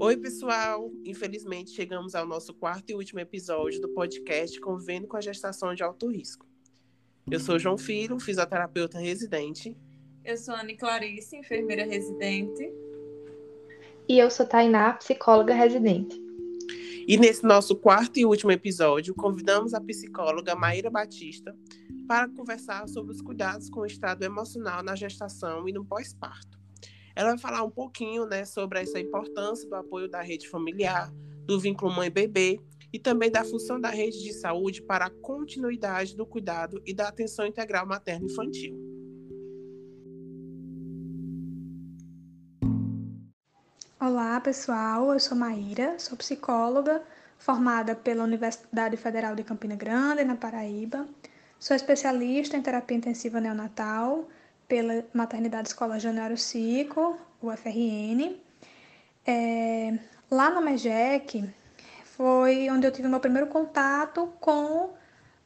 Oi, pessoal! Infelizmente, chegamos ao nosso quarto e último episódio do podcast Convivendo com a Gestação de Alto Risco. Eu sou João Filho, fisioterapeuta residente. Eu sou Anne Clarice, enfermeira residente. E eu sou Tainá, psicóloga residente. E nesse nosso quarto e último episódio, convidamos a psicóloga Maíra Batista para conversar sobre os cuidados com o estado emocional na gestação e no pós-parto. Ela vai falar um pouquinho né, sobre essa importância do apoio da rede familiar, do vínculo mãe-bebê e também da função da rede de saúde para a continuidade do cuidado e da atenção integral materno-infantil. Olá, pessoal. Eu sou Maíra, sou psicóloga, formada pela Universidade Federal de Campina Grande, na Paraíba. Sou especialista em terapia intensiva neonatal pela Maternidade Escola Januário Cico, UFRN. É, lá no MEGEC foi onde eu tive meu primeiro contato com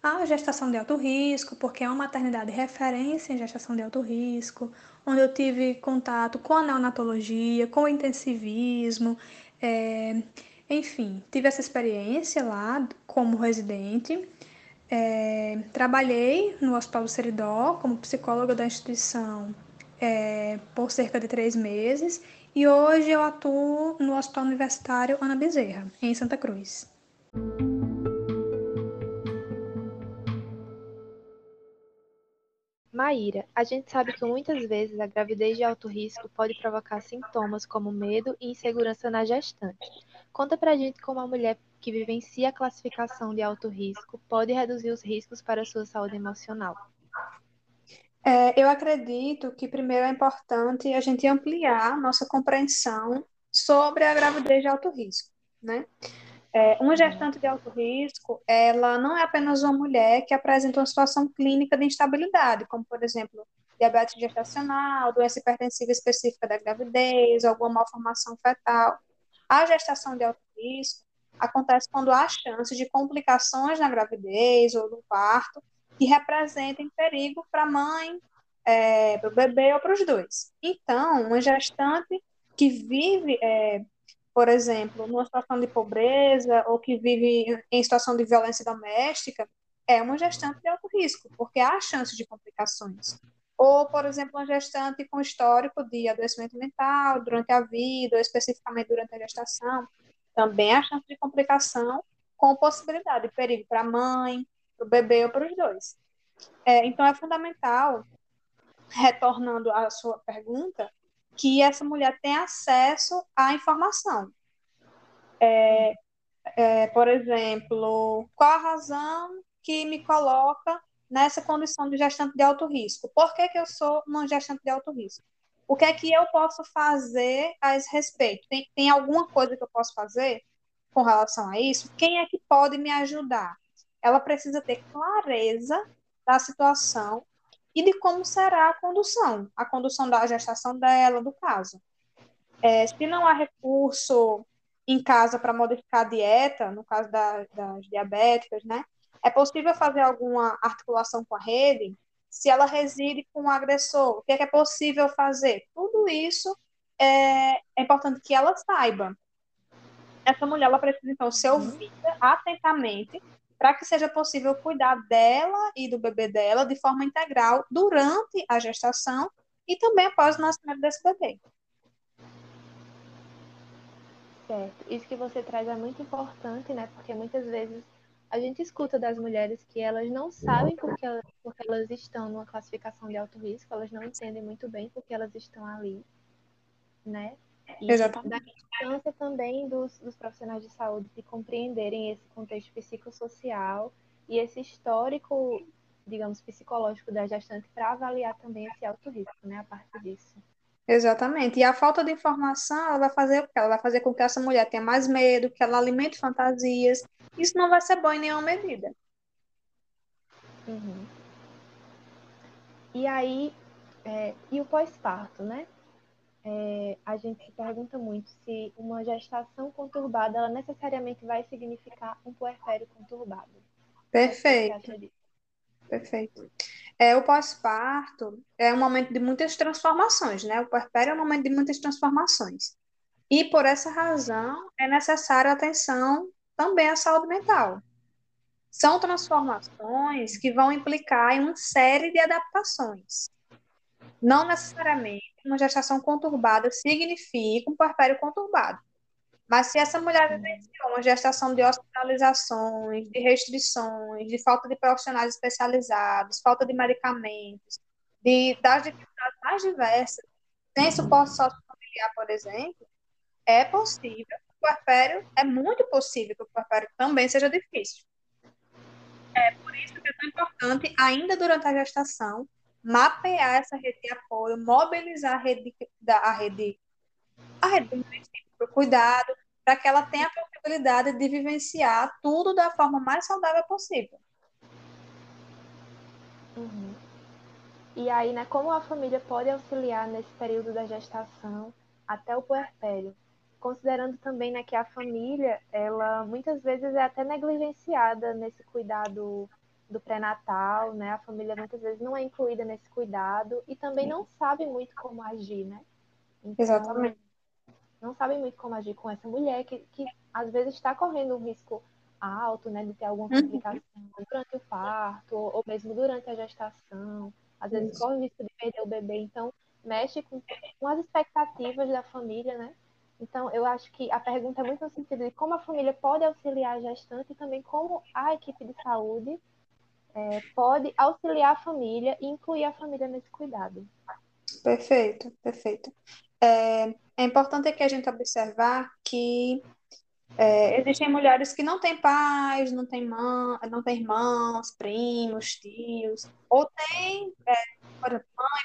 a gestação de alto risco, porque é uma maternidade referência em gestação de alto risco, onde eu tive contato com a neonatologia, com o intensivismo, é, enfim, tive essa experiência lá como residente. É, trabalhei no Hospital do Seridó como psicóloga da instituição é, por cerca de três meses e hoje eu atuo no Hospital Universitário Ana Bezerra, em Santa Cruz. Maíra, a gente sabe que muitas vezes a gravidez de alto risco pode provocar sintomas como medo e insegurança na gestante. Conta pra gente como a mulher que vivencia a classificação de alto risco pode reduzir os riscos para a sua saúde emocional. É, eu acredito que primeiro é importante a gente ampliar nossa compreensão sobre a gravidez de alto risco, né? É, uma gestante de alto risco, ela não é apenas uma mulher que apresenta uma situação clínica de instabilidade, como, por exemplo, diabetes gestacional, doença hipertensiva específica da gravidez, alguma malformação fetal. A gestação de alto risco acontece quando há chance de complicações na gravidez ou no parto que representem perigo para a mãe, é, para o bebê ou para os dois. Então, uma gestante que vive é, por exemplo, numa situação de pobreza ou que vive em situação de violência doméstica, é uma gestante de alto risco, porque há chance de complicações. Ou, por exemplo, uma gestante com histórico de adoecimento mental durante a vida, ou especificamente durante a gestação, também há chance de complicação com possibilidade de perigo para a mãe, para o bebê ou para os dois. É, então, é fundamental, retornando à sua pergunta, que essa mulher tem acesso à informação. É, é, por exemplo, qual a razão que me coloca nessa condição de gestante de alto risco? Por que, que eu sou uma gestante de alto risco? O que é que eu posso fazer a esse respeito? Tem, tem alguma coisa que eu posso fazer com relação a isso? Quem é que pode me ajudar? Ela precisa ter clareza da situação e de como será a condução, a condução da gestação dela, do caso. É, se não há recurso em casa para modificar a dieta, no caso da, das diabéticas, né? É possível fazer alguma articulação com a rede? Se ela reside com o agressor, o que é, que é possível fazer? Tudo isso é, é importante que ela saiba. Essa mulher ela precisa, então, ser ouvida atentamente para que seja possível cuidar dela e do bebê dela de forma integral durante a gestação e também após o nascimento desse bebê. Certo. Isso que você traz é muito importante, né? Porque muitas vezes a gente escuta das mulheres que elas não sabem porque elas, porque elas estão numa classificação de alto risco, elas não entendem muito bem porque elas estão ali, né? E Exatamente. da importância também dos, dos profissionais de saúde de compreenderem esse contexto psicossocial e esse histórico, digamos, psicológico da gestante para avaliar também esse alto risco, né, a partir disso. Exatamente. E a falta de informação, ela vai fazer o quê? Ela vai fazer com que essa mulher tenha mais medo, que ela alimente fantasias. Isso não vai ser bom em nenhuma medida. Uhum. E aí, é, e o pós-parto, né? é, a gente se pergunta muito se uma gestação conturbada ela necessariamente vai significar um puerpério conturbado. Perfeito. Perfeito. É, o pós-parto é um momento de muitas transformações, né? O puerpério é um momento de muitas transformações. E por essa razão é necessária atenção também à saúde mental. São transformações que vão implicar em uma série de adaptações. Não necessariamente uma gestação conturbada significa um puerpério conturbado. Mas se essa mulher vivenciou uma gestação de hospitalizações, de restrições, de falta de profissionais especializados, falta de medicamentos, de, das dificuldades mais diversas, sem suporte sociofamiliar, por exemplo, é possível. Puerpério, é muito possível que o puerpério também seja difícil. É por isso que é tão importante, ainda durante a gestação, mapear essa rede de apoio, mobilizar a rede, da, a rede, a rede do cuidado, para que ela tenha a possibilidade de vivenciar tudo da forma mais saudável possível. Uhum. E aí, né, como a família pode auxiliar nesse período da gestação até o puerpério? Considerando também né, que a família, ela muitas vezes é até negligenciada nesse cuidado do pré-natal, né? A família muitas vezes não é incluída nesse cuidado e também não sabe muito como agir, né? Então, Exatamente. Não sabe muito como agir com essa mulher que, que às vezes está correndo um risco alto, né, de ter alguma uhum. complicação uhum. durante o parto ou, mesmo durante a gestação. Às vezes corre o risco de perder o bebê, então mexe com, com as expectativas da família, né? Então, eu acho que a pergunta é muito no sentido de como a família pode auxiliar a gestante e também como a equipe de saúde é, pode auxiliar a família e incluir a família nesse cuidado. Perfeito, perfeito. É, é importante que a gente observar que é, existem mulheres que não têm pais, não têm, mãe, não têm irmãos, primos, tios, ou têm é, mãe,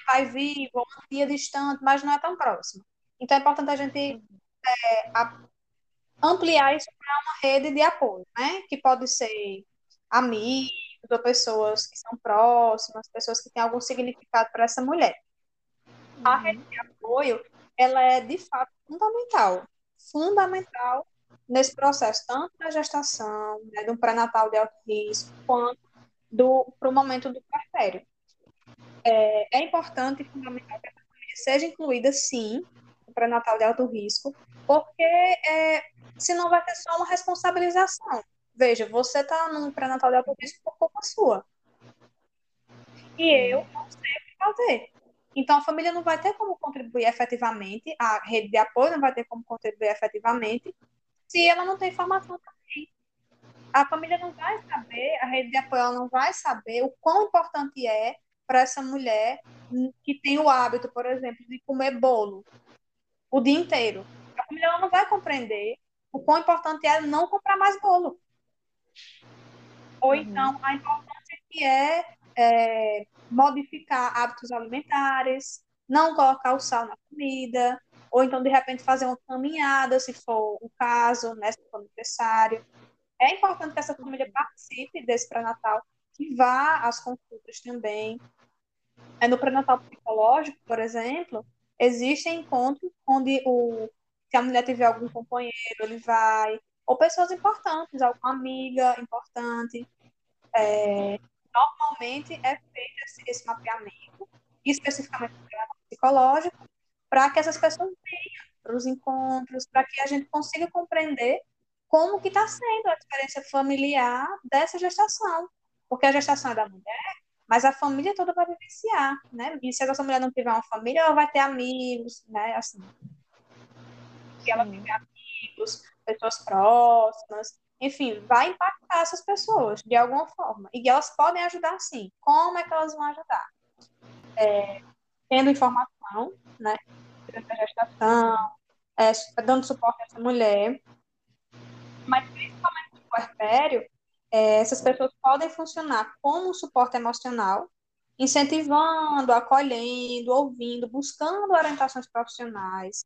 pai vivo, uma tia distante, mas não é tão próximo. Então é importante a gente é, a, ampliar isso para uma rede de apoio, né? Que pode ser amigos, ou pessoas que são próximas, pessoas que têm algum significado para essa mulher. Uhum. A rede de apoio, ela é de fato fundamental, fundamental nesse processo, tanto da gestação, né, do pré-natal de alto risco, quanto para o momento do puerpério. É, é importante e fundamental que a família seja incluída, sim, pré-natal de alto risco, porque é, senão vai ser só uma responsabilização. Veja, você está num pré-natal de alto risco por culpa sua. E eu não sei o que fazer. Então, a família não vai ter como contribuir efetivamente, a rede de apoio não vai ter como contribuir efetivamente, se ela não tem informação também. A família não vai saber, a rede de apoio não vai saber o quão importante é para essa mulher que tem o hábito, por exemplo, de comer bolo o dia inteiro. A família não vai compreender o quão importante é não comprar mais bolo. Ou uhum. então a importância que é, é, modificar hábitos alimentares, não colocar o sal na comida, ou então de repente fazer uma caminhada, se for o caso, né, se for necessário. É importante que essa família participe desse pré-natal, que vá às consultas também. É no pré-natal psicológico, por exemplo, existem encontros onde o, se a mulher tiver algum companheiro, ele vai ou pessoas importantes, alguma amiga importante. É, normalmente é feito esse, esse mapeamento, especificamente psicológico, para que essas pessoas venham para os encontros, para que a gente consiga compreender como que está sendo a experiência familiar dessa gestação. Porque a gestação é da mulher, mas a família toda vai vivenciar, né? E se essa mulher não tiver uma família, ela vai ter amigos, né? Assim, se ela tiver amigos, pessoas próximas, enfim, vai impactar essas pessoas de alguma forma. E elas podem ajudar sim. Como é que elas vão ajudar? É, tendo informação, né, durante a gestação, é, dando suporte a essa mulher, mas principalmente no puerpério, é, essas pessoas podem funcionar como suporte emocional, incentivando, acolhendo, ouvindo, buscando orientações profissionais,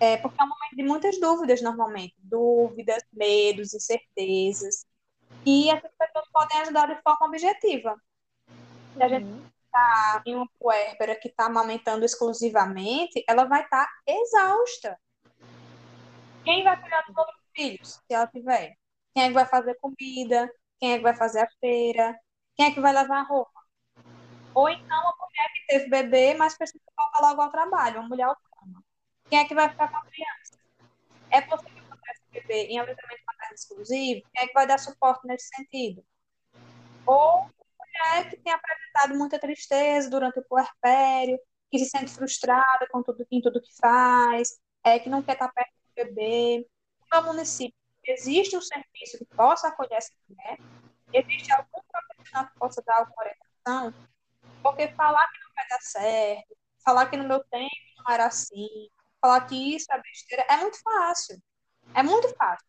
é, porque é um momento de muitas dúvidas, normalmente. Dúvidas, medos, incertezas. E essas pessoas podem ajudar de forma objetiva. Se a gente está em uma puérpera que está amamentando exclusivamente, ela vai estar tá exausta. Quem vai cuidar dos outros filhos, se ela tiver? Quem é que vai fazer comida? Quem é que vai fazer a feira? Quem é que vai lavar a roupa? Ou então a mulher que teve bebê, mas precisa voltar logo ao trabalho, uma mulher quem é que vai ficar com a criança? É possível botar esse bebê em aleitamento materno exclusivo? Quem é que vai dar suporte nesse sentido? Ou mulher que tem apresentado muita tristeza durante o puerpério, que se sente frustrada com tudo, em tudo que faz, é, que não quer estar perto do bebê. No município, existe um serviço que possa acolher essa mulher? Existe algum profissional que possa dar alguma orientação? Porque falar que não vai dar certo, falar que no meu tempo não era assim, falar que isso é besteira, é muito fácil. É muito fácil.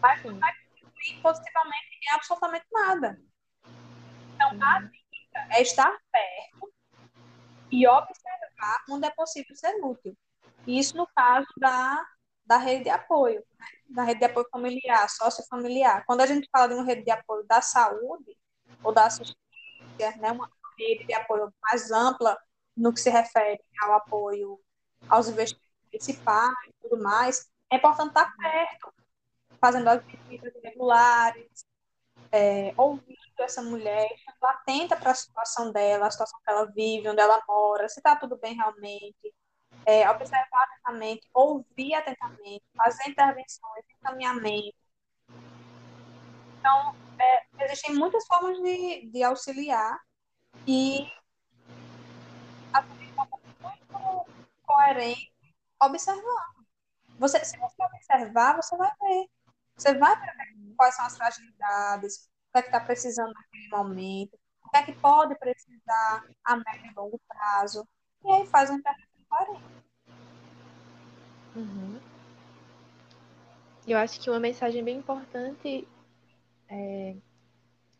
Mas não vai contribuir positivamente em absolutamente nada. Então, a uhum. dica é estar perto e observar onde é possível ser útil. Isso no caso da, da rede de apoio, né? da rede de apoio familiar, sociofamiliar. Quando a gente fala de uma rede de apoio da saúde ou da assistência, né? uma rede de apoio mais ampla no que se refere ao apoio aos investimentos municipais e tudo mais, é importante estar perto, fazendo as visitas regulares, é, ouvindo essa mulher, atenta para a situação dela, a situação que ela vive, onde ela mora, se está tudo bem realmente, é, observar atentamente, ouvir atentamente, fazer intervenções, encaminhamento. Então, é, existem muitas formas de, de auxiliar e a muito coerente observando. Você, se você observar, você vai ver. Você vai ver quais são as fragilidades, o que é está precisando naquele momento, o que é que pode precisar a médio e longo prazo. E aí faz um intervenção coerente. Uhum. Eu acho que uma mensagem bem importante é,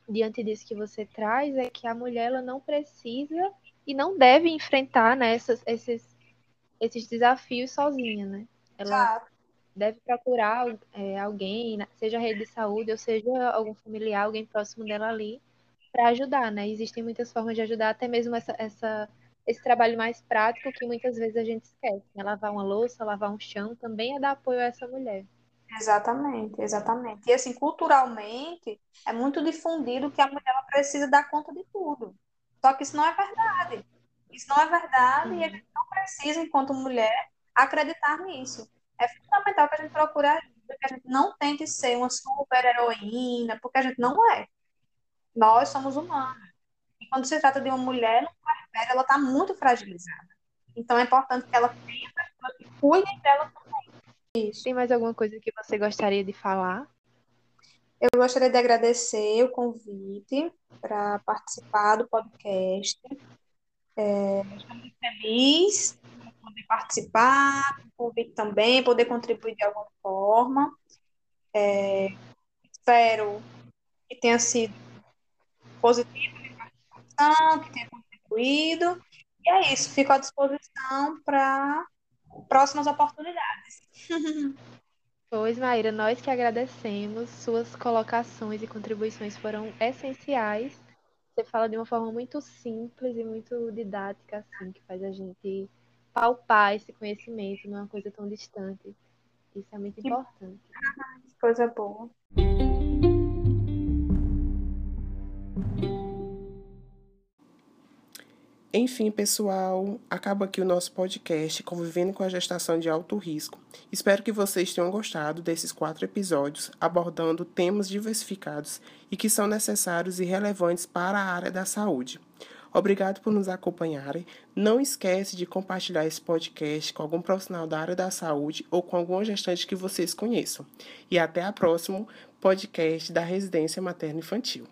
diante disso que você traz é que a mulher ela não precisa e não deve enfrentar né, essas, esses, esses desafios sozinha, né? Ela deve procurar é, alguém, seja a rede de saúde ou seja algum familiar, alguém próximo dela ali, para ajudar, né? Existem muitas formas de ajudar, até mesmo essa, essa, esse trabalho mais prático que muitas vezes a gente esquece. Né? Lavar uma louça, lavar um chão, também é dar apoio a essa mulher. Exatamente, exatamente. E assim, culturalmente, é muito difundido que a mulher precisa dar conta de tudo. Só que isso não é verdade. Isso não é verdade uhum. e a gente não precisa, enquanto mulher, acreditar nisso. É fundamental que a gente procure ajuda, que a gente não tente ser uma super heroína, porque a gente não é. Nós somos humanos. Quando se trata de uma mulher, no puerpério, ela está muito fragilizada. Então é importante que ela tenha pessoas que cuidem dela também. Isso. Tem mais alguma coisa que você gostaria de falar? Eu gostaria de agradecer o convite para participar do podcast. É, estou muito feliz de poder participar, o convite também, poder contribuir de alguma forma. É, espero que tenha sido positivo que tenha contribuído. E é isso, fico à disposição para próximas oportunidades. Pois, Maíra, nós que agradecemos. Suas colocações e contribuições foram essenciais. Você fala de uma forma muito simples e muito didática, assim, que faz a gente palpar esse conhecimento numa coisa tão distante. Isso é muito importante. Coisa boa. Enfim, pessoal, acaba aqui o nosso podcast Convivendo com a Gestação de Alto Risco. Espero que vocês tenham gostado desses quatro episódios abordando temas diversificados e que são necessários e relevantes para a área da saúde. Obrigado por nos acompanharem. Não esquece de compartilhar esse podcast com algum profissional da área da saúde ou com algum gestante que vocês conheçam. E até a próximo podcast da Residência Materno Infantil.